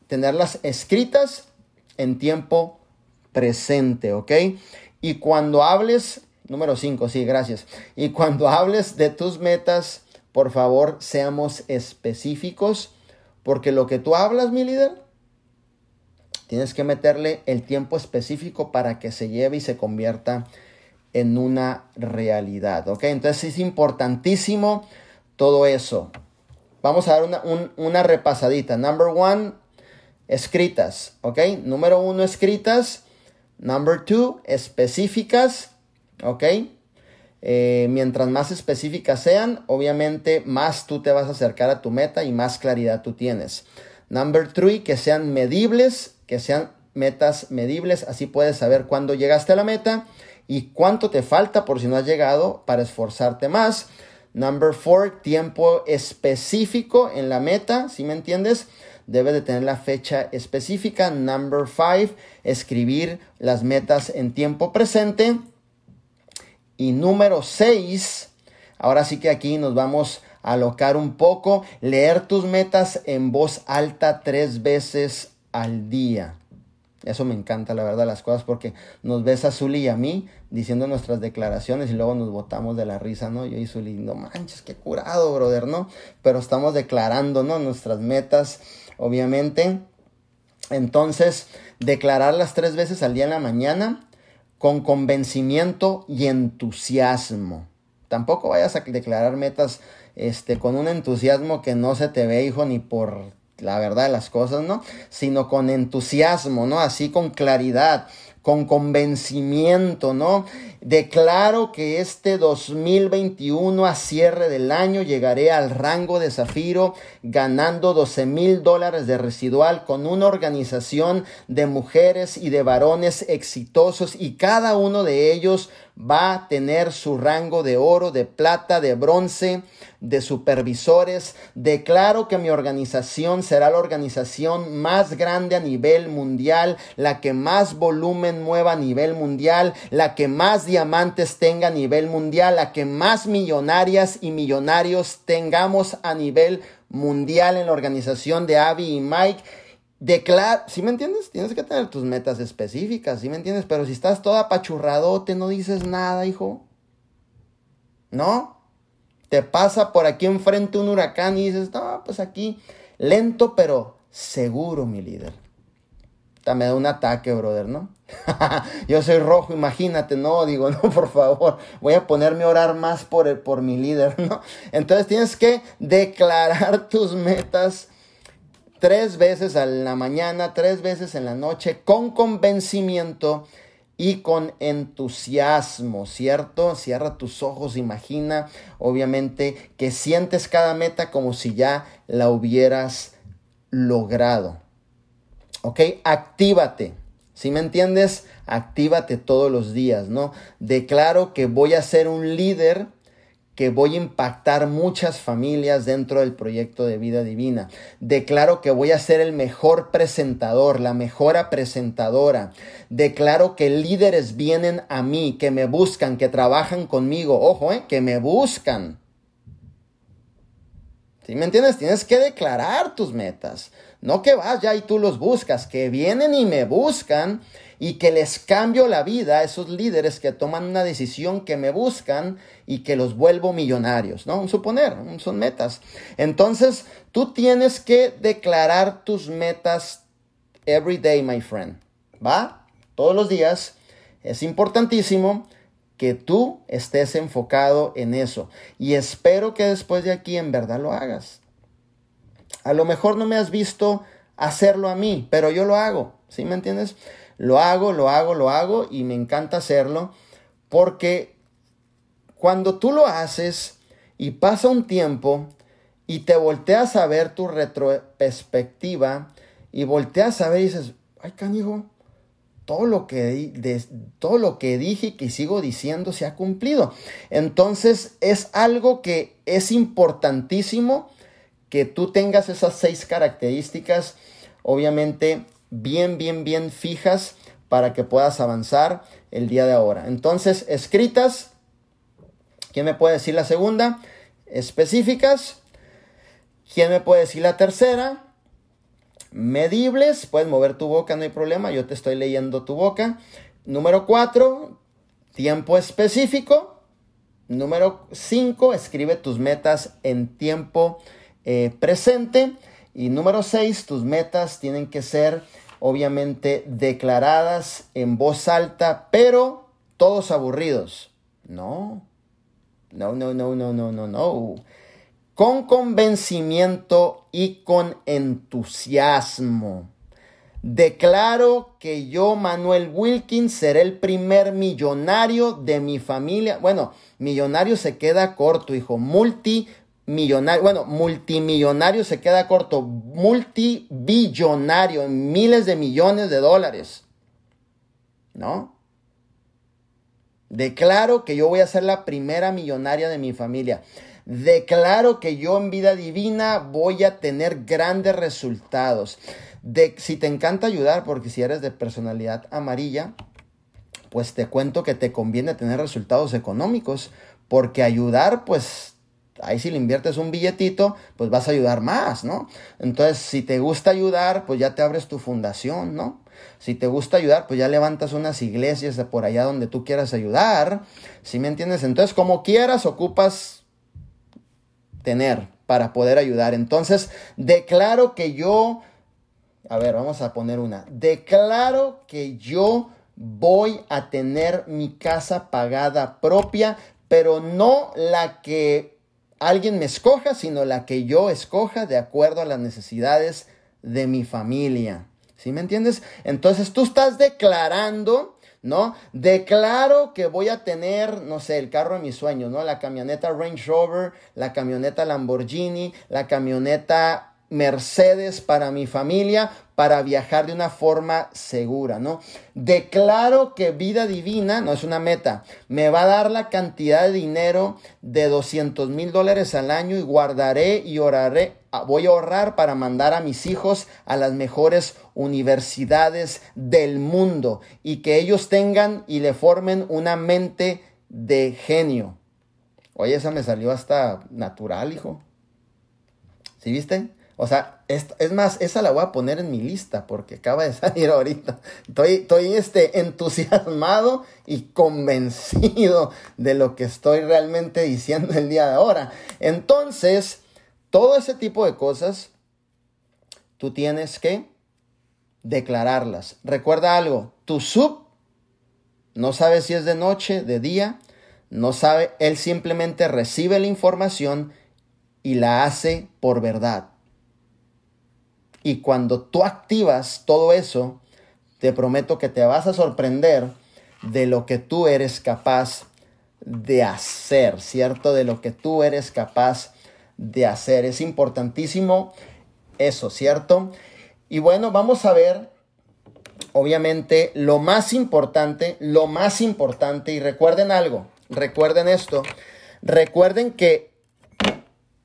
[SPEAKER 2] tenerlas escritas en tiempo presente, ¿ok? Y cuando hables, número 5, sí, gracias. Y cuando hables de tus metas, por favor, seamos específicos, porque lo que tú hablas, mi líder, tienes que meterle el tiempo específico para que se lleve y se convierta en una realidad, ¿ok? Entonces es importantísimo todo eso. Vamos a dar una, una repasadita. Number one, escritas, ¿ok? Número uno, escritas. Number two, específicas, ¿ok? Eh, mientras más específicas sean, obviamente más tú te vas a acercar a tu meta y más claridad tú tienes. Number three, que sean medibles, que sean metas medibles, así puedes saber cuándo llegaste a la meta y cuánto te falta por si no has llegado para esforzarte más. Number four, tiempo específico en la meta, si me entiendes? Debe de tener la fecha específica. Number five, escribir las metas en tiempo presente. Y número 6, ahora sí que aquí nos vamos a alocar un poco, leer tus metas en voz alta tres veces al día. Eso me encanta, la verdad, las cosas, porque nos ves a Zuli y a mí diciendo nuestras declaraciones y luego nos botamos de la risa, ¿no? Yo y Zuli, no manches, qué curado, brother, ¿no? Pero estamos declarando, ¿no? Nuestras metas, obviamente. Entonces, declararlas tres veces al día en la mañana con convencimiento y entusiasmo. Tampoco vayas a declarar metas este, con un entusiasmo que no se te ve, hijo, ni por la verdad las cosas, ¿no? Sino con entusiasmo, ¿no? Así con claridad, con convencimiento, ¿no? Declaro que este 2021 a cierre del año llegaré al rango de zafiro ganando 12 mil dólares de residual con una organización de mujeres y de varones exitosos y cada uno de ellos va a tener su rango de oro, de plata, de bronce, de supervisores. Declaro que mi organización será la organización más grande a nivel mundial, la que más volumen mueva a nivel mundial, la que más diamantes tenga a nivel mundial, la que más millonarias y millonarios tengamos a nivel mundial en la organización de Abby y Mike. Declara, ¿sí me entiendes? Tienes que tener tus metas específicas, ¿sí me entiendes? Pero si estás toda apachurradote, no dices nada, hijo. ¿No? Te pasa por aquí enfrente un huracán y dices, no, pues aquí, lento pero seguro, mi líder me da un ataque, brother, ¿no? Yo soy rojo, imagínate, no, digo, no, por favor, voy a ponerme a orar más por, el, por mi líder, ¿no? Entonces tienes que declarar tus metas tres veces en la mañana, tres veces en la noche, con convencimiento y con entusiasmo, ¿cierto? Cierra tus ojos, imagina, obviamente, que sientes cada meta como si ya la hubieras logrado. ¿Ok? Actívate. Si me entiendes? Actívate todos los días, ¿no? Declaro que voy a ser un líder que voy a impactar muchas familias dentro del proyecto de vida divina. Declaro que voy a ser el mejor presentador, la mejor presentadora. Declaro que líderes vienen a mí, que me buscan, que trabajan conmigo. Ojo, ¿eh? que me buscan. ¿Sí me entiendes? Tienes que declarar tus metas. No que vas ya y tú los buscas, que vienen y me buscan y que les cambio la vida a esos líderes que toman una decisión que me buscan y que los vuelvo millonarios, ¿no? Suponer, son metas. Entonces, tú tienes que declarar tus metas every day, my friend. ¿Va? Todos los días. Es importantísimo que tú estés enfocado en eso. Y espero que después de aquí en verdad lo hagas. A lo mejor no me has visto hacerlo a mí, pero yo lo hago, ¿sí me entiendes? Lo hago, lo hago, lo hago y me encanta hacerlo porque cuando tú lo haces y pasa un tiempo y te volteas a ver tu retrospectiva y volteas a ver y dices, ay canijo, todo lo que, todo lo que dije y que sigo diciendo se ha cumplido. Entonces es algo que es importantísimo que tú tengas esas seis características, obviamente bien, bien, bien fijas para que puedas avanzar el día de ahora. Entonces, escritas, ¿quién me puede decir la segunda? Específicas, ¿quién me puede decir la tercera? Medibles, puedes mover tu boca, no hay problema, yo te estoy leyendo tu boca. Número cuatro, tiempo específico. Número cinco, escribe tus metas en tiempo eh, presente. Y número seis, tus metas tienen que ser obviamente declaradas en voz alta, pero todos aburridos. No, no, no, no, no, no, no, no. Con convencimiento y con entusiasmo. Declaro que yo, Manuel Wilkins, seré el primer millonario de mi familia. Bueno, millonario se queda corto, hijo. Multimillonario, bueno, multimillonario se queda corto. Multibillonario miles de millones de dólares. ¿No? Declaro que yo voy a ser la primera millonaria de mi familia. Declaro que yo en vida divina voy a tener grandes resultados. De, si te encanta ayudar, porque si eres de personalidad amarilla, pues te cuento que te conviene tener resultados económicos, porque ayudar, pues ahí si le inviertes un billetito, pues vas a ayudar más, ¿no? Entonces, si te gusta ayudar, pues ya te abres tu fundación, ¿no? Si te gusta ayudar, pues ya levantas unas iglesias de por allá donde tú quieras ayudar, ¿sí me entiendes? Entonces, como quieras, ocupas tener para poder ayudar. Entonces, declaro que yo, a ver, vamos a poner una, declaro que yo voy a tener mi casa pagada propia, pero no la que alguien me escoja, sino la que yo escoja de acuerdo a las necesidades de mi familia. ¿Sí me entiendes? Entonces tú estás declarando ¿no? Declaro que voy a tener, no sé, el carro de mis sueños, ¿no? La camioneta Range Rover, la camioneta Lamborghini, la camioneta Mercedes para mi familia, para viajar de una forma segura, ¿no? Declaro que vida divina, no es una meta, me va a dar la cantidad de dinero de 200 mil dólares al año y guardaré y oraré, ah, voy a ahorrar para mandar a mis hijos a las mejores universidades del mundo y que ellos tengan y le formen una mente de genio. Oye, esa me salió hasta natural, hijo. ¿Sí viste? O sea, es, más, esa la voy a poner en mi lista porque acaba de salir ahorita. Estoy, estoy este, entusiasmado y convencido de lo que estoy realmente diciendo el día de ahora. Entonces, todo ese tipo de cosas, tú tienes que declararlas. Recuerda algo, tu sub no sabe si es de noche, de día, no sabe, él simplemente recibe la información y la hace por verdad. Y cuando tú activas todo eso, te prometo que te vas a sorprender de lo que tú eres capaz de hacer, ¿cierto? De lo que tú eres capaz de hacer. Es importantísimo eso, ¿cierto? Y bueno, vamos a ver, obviamente, lo más importante, lo más importante, y recuerden algo, recuerden esto, recuerden que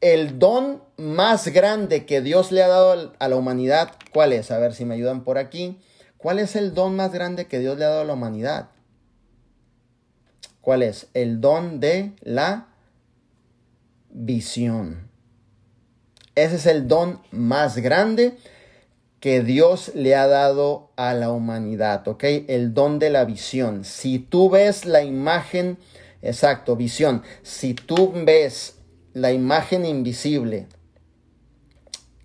[SPEAKER 2] el don más grande que Dios le ha dado a la humanidad, ¿cuál es? A ver si me ayudan por aquí. ¿Cuál es el don más grande que Dios le ha dado a la humanidad? ¿Cuál es? El don de la visión. Ese es el don más grande que Dios le ha dado a la humanidad, ¿ok? El don de la visión. Si tú ves la imagen, exacto, visión. Si tú ves la imagen invisible.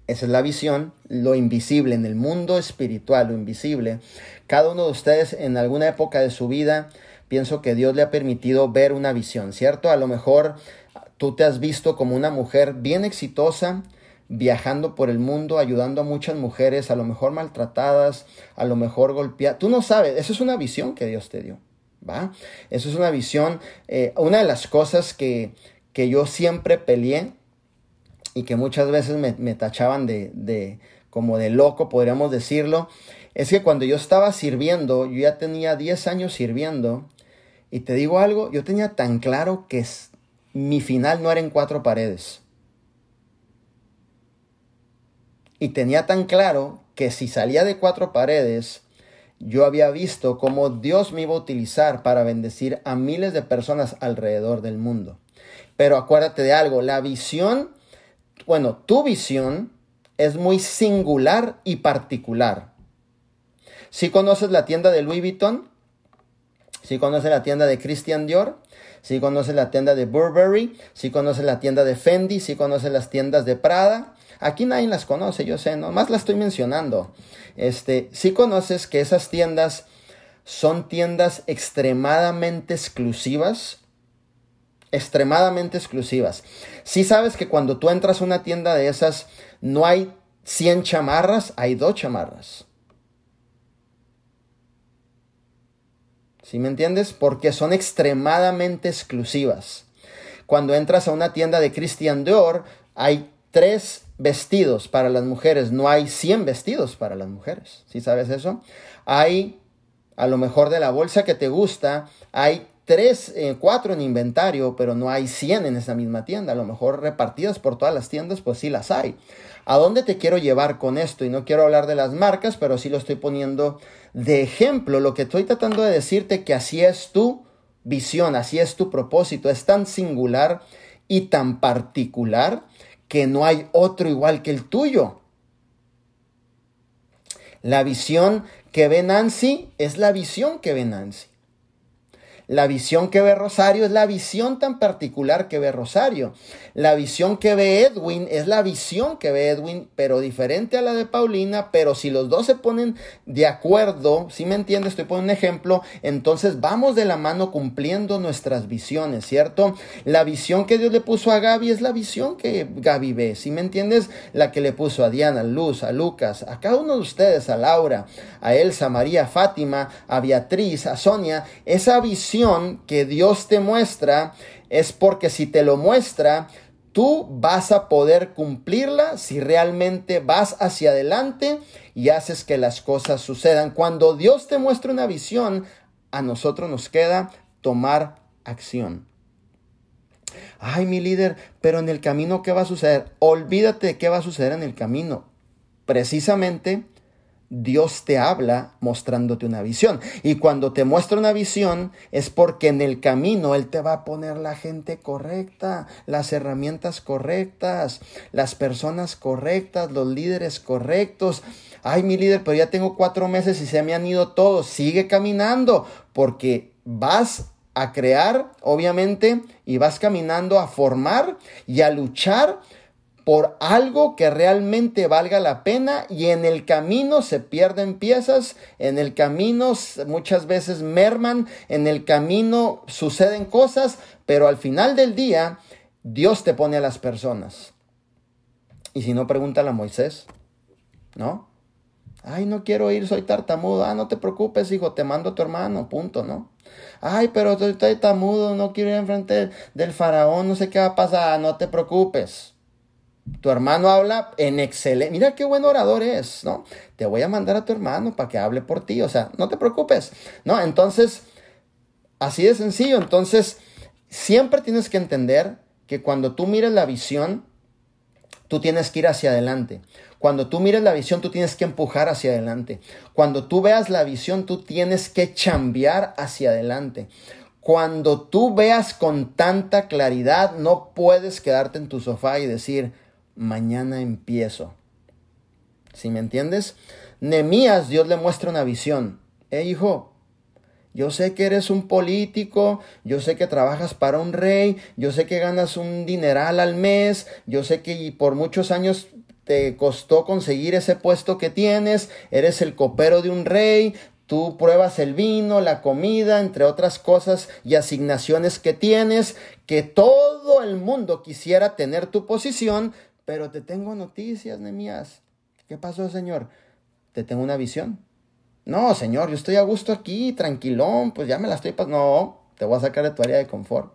[SPEAKER 2] Esa es la visión, lo invisible en el mundo espiritual, lo invisible. Cada uno de ustedes en alguna época de su vida, pienso que Dios le ha permitido ver una visión, ¿cierto? A lo mejor tú te has visto como una mujer bien exitosa, viajando por el mundo, ayudando a muchas mujeres, a lo mejor maltratadas, a lo mejor golpeadas. Tú no sabes, eso es una visión que Dios te dio, ¿va? Eso es una visión, eh, una de las cosas que, que yo siempre peleé y que muchas veces me, tachaban de, de, como de loco, podríamos decirlo, es que cuando yo estaba sirviendo, yo ya tenía 10 años sirviendo, y te digo algo, yo tenía tan claro que mi final no era en cuatro paredes. Y tenía tan claro que si salía de cuatro paredes, yo había visto cómo Dios me iba a utilizar para bendecir a miles de personas alrededor del mundo. Pero acuérdate de algo, la visión, bueno, tu visión es muy singular y particular. Si conoces la tienda de Louis Vuitton, si conoces la tienda de Christian Dior, si conoces la tienda de Burberry, si conoces la tienda de Fendi, si conoces las tiendas de Prada, aquí nadie las conoce, yo sé, nomás las estoy mencionando. Este, si conoces que esas tiendas son tiendas extremadamente exclusivas, extremadamente exclusivas. Si sabes que cuando tú entras a una tienda de esas, no hay 100 chamarras, hay dos chamarras. ¿Sí me entiendes? Porque son extremadamente exclusivas. Cuando entras a una tienda de Christian Dior, hay tres vestidos para las mujeres, no hay 100 vestidos para las mujeres. ¿Sí sabes eso? Hay, a lo mejor de la bolsa que te gusta, hay tres, eh, cuatro en inventario, pero no hay 100 en esa misma tienda. A lo mejor repartidas por todas las tiendas, pues sí las hay. ¿A dónde te quiero llevar con esto? Y no quiero hablar de las marcas, pero sí lo estoy poniendo de ejemplo. Lo que estoy tratando de decirte que así es tu visión, así es tu propósito. Es tan singular y tan particular que no hay otro igual que el tuyo. La visión que ve Nancy es la visión que ve Nancy. La visión que ve Rosario es la visión tan particular que ve Rosario. La visión que ve Edwin es la visión que ve Edwin, pero diferente a la de Paulina, pero si los dos se ponen de acuerdo, si me entiendes, estoy poniendo un ejemplo, entonces vamos de la mano cumpliendo nuestras visiones, ¿cierto? La visión que Dios le puso a Gaby es la visión que Gaby ve, si me entiendes, la que le puso a Diana, a Luz, a Lucas, a cada uno de ustedes, a Laura, a Elsa, a María, a Fátima, a Beatriz, a Sonia, esa visión que Dios te muestra es porque si te lo muestra, tú vas a poder cumplirla si realmente vas hacia adelante y haces que las cosas sucedan. Cuando Dios te muestra una visión, a nosotros nos queda tomar acción. Ay, mi líder, pero en el camino, ¿qué va a suceder? Olvídate de qué va a suceder en el camino. Precisamente Dios te habla mostrándote una visión. Y cuando te muestra una visión es porque en el camino Él te va a poner la gente correcta, las herramientas correctas, las personas correctas, los líderes correctos. Ay, mi líder, pero ya tengo cuatro meses y se me han ido todos. Sigue caminando porque vas a crear, obviamente, y vas caminando a formar y a luchar por algo que realmente valga la pena y en el camino se pierden piezas, en el camino muchas veces merman, en el camino suceden cosas, pero al final del día Dios te pone a las personas. Y si no, pregúntale a Moisés, ¿no? Ay, no quiero ir, soy tartamudo. Ah, no te preocupes, hijo, te mando a tu hermano, punto, ¿no? Ay, pero estoy tartamudo, no quiero ir enfrente del faraón, no sé qué va a pasar, no te preocupes. Tu hermano habla en excelente. Mira qué buen orador es, ¿no? Te voy a mandar a tu hermano para que hable por ti. O sea, no te preocupes, ¿no? Entonces, así de sencillo. Entonces, siempre tienes que entender que cuando tú mires la visión, tú tienes que ir hacia adelante. Cuando tú mires la visión, tú tienes que empujar hacia adelante. Cuando tú veas la visión, tú tienes que chambear hacia adelante. Cuando tú veas con tanta claridad, no puedes quedarte en tu sofá y decir, mañana empiezo. ¿Sí me entiendes? Nemías, Dios le muestra una visión. Eh, hijo, yo sé que eres un político, yo sé que trabajas para un rey, yo sé que ganas un dineral al mes, yo sé que por muchos años te costó conseguir ese puesto que tienes, eres el copero de un rey, Tú pruebas el vino, la comida, entre otras cosas y asignaciones que tienes, que todo el mundo quisiera tener tu posición, pero te tengo noticias, Nemías. ¿Qué pasó, Señor? Te tengo una visión. No, Señor, yo estoy a gusto aquí, tranquilón, pues ya me la estoy pasando. No, te voy a sacar de tu área de confort.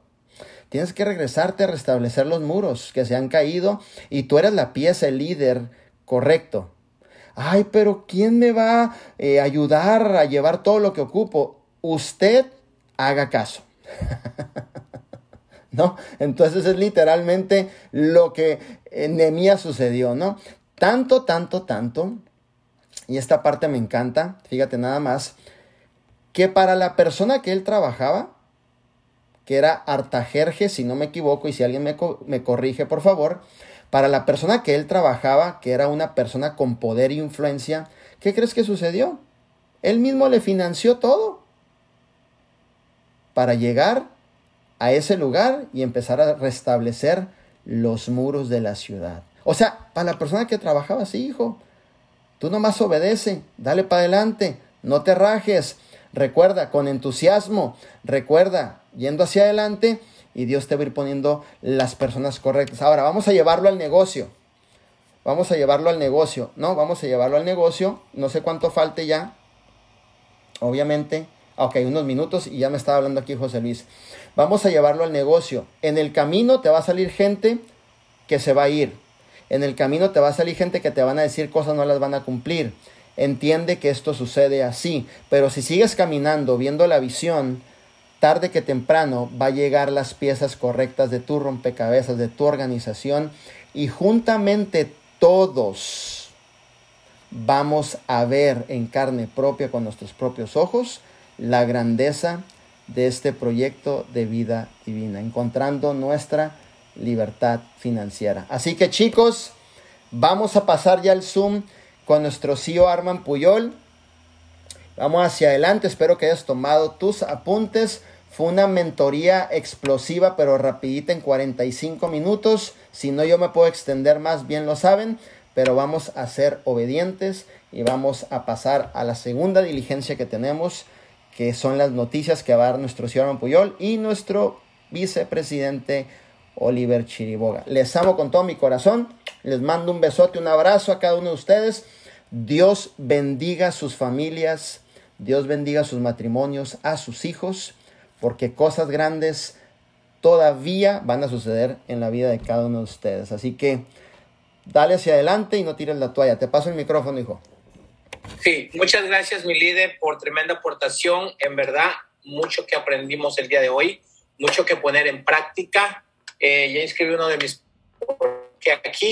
[SPEAKER 2] Tienes que regresarte a restablecer los muros que se han caído y tú eres la pieza, el líder correcto. Ay, pero ¿quién me va a eh, ayudar a llevar todo lo que ocupo? Usted haga caso. ¿no? Entonces es literalmente lo que en Nemías sucedió, ¿no? Tanto, tanto, tanto, y esta parte me encanta, fíjate nada más, que para la persona que él trabajaba, que era Artajerje, si no me equivoco, y si alguien me, me corrige, por favor, para la persona que él trabajaba, que era una persona con poder e influencia, ¿qué crees que sucedió? Él mismo le financió todo para llegar a ese lugar y empezar a restablecer los muros de la ciudad. O sea, para la persona que trabajaba así, hijo, tú nomás obedece, dale para adelante, no te rajes, recuerda con entusiasmo, recuerda yendo hacia adelante y Dios te va a ir poniendo las personas correctas. Ahora, vamos a llevarlo al negocio. Vamos a llevarlo al negocio, ¿no? Vamos a llevarlo al negocio. No sé cuánto falte ya. Obviamente, Ok, unos minutos y ya me estaba hablando aquí José Luis. Vamos a llevarlo al negocio. En el camino te va a salir gente que se va a ir. En el camino te va a salir gente que te van a decir cosas no las van a cumplir. Entiende que esto sucede así, pero si sigues caminando viendo la visión, tarde que temprano va a llegar las piezas correctas de tu rompecabezas, de tu organización y juntamente todos vamos a ver en carne propia con nuestros propios ojos la grandeza de este proyecto de vida divina, encontrando nuestra libertad financiera. Así que chicos, vamos a pasar ya el Zoom con nuestro CEO Arman Puyol. Vamos hacia adelante, espero que hayas tomado tus apuntes. Fue una mentoría explosiva, pero rapidita en 45 minutos. Si no, yo me puedo extender más, bien lo saben, pero vamos a ser obedientes y vamos a pasar a la segunda diligencia que tenemos, que son las noticias que va a dar nuestro Arman Puyol y nuestro vicepresidente Oliver Chiriboga. Les amo con todo mi corazón. Les mando un besote, un abrazo a cada uno de ustedes. Dios bendiga sus familias. Dios bendiga sus matrimonios, a sus hijos, porque cosas grandes todavía van a suceder en la vida de cada uno de ustedes. Así que dale hacia adelante y no tires la toalla. Te paso el micrófono, hijo.
[SPEAKER 3] Sí, muchas gracias, mi líder, por tremenda aportación. En verdad, mucho que aprendimos el día de hoy, mucho que poner en práctica. Eh, ya inscribí uno de mis que aquí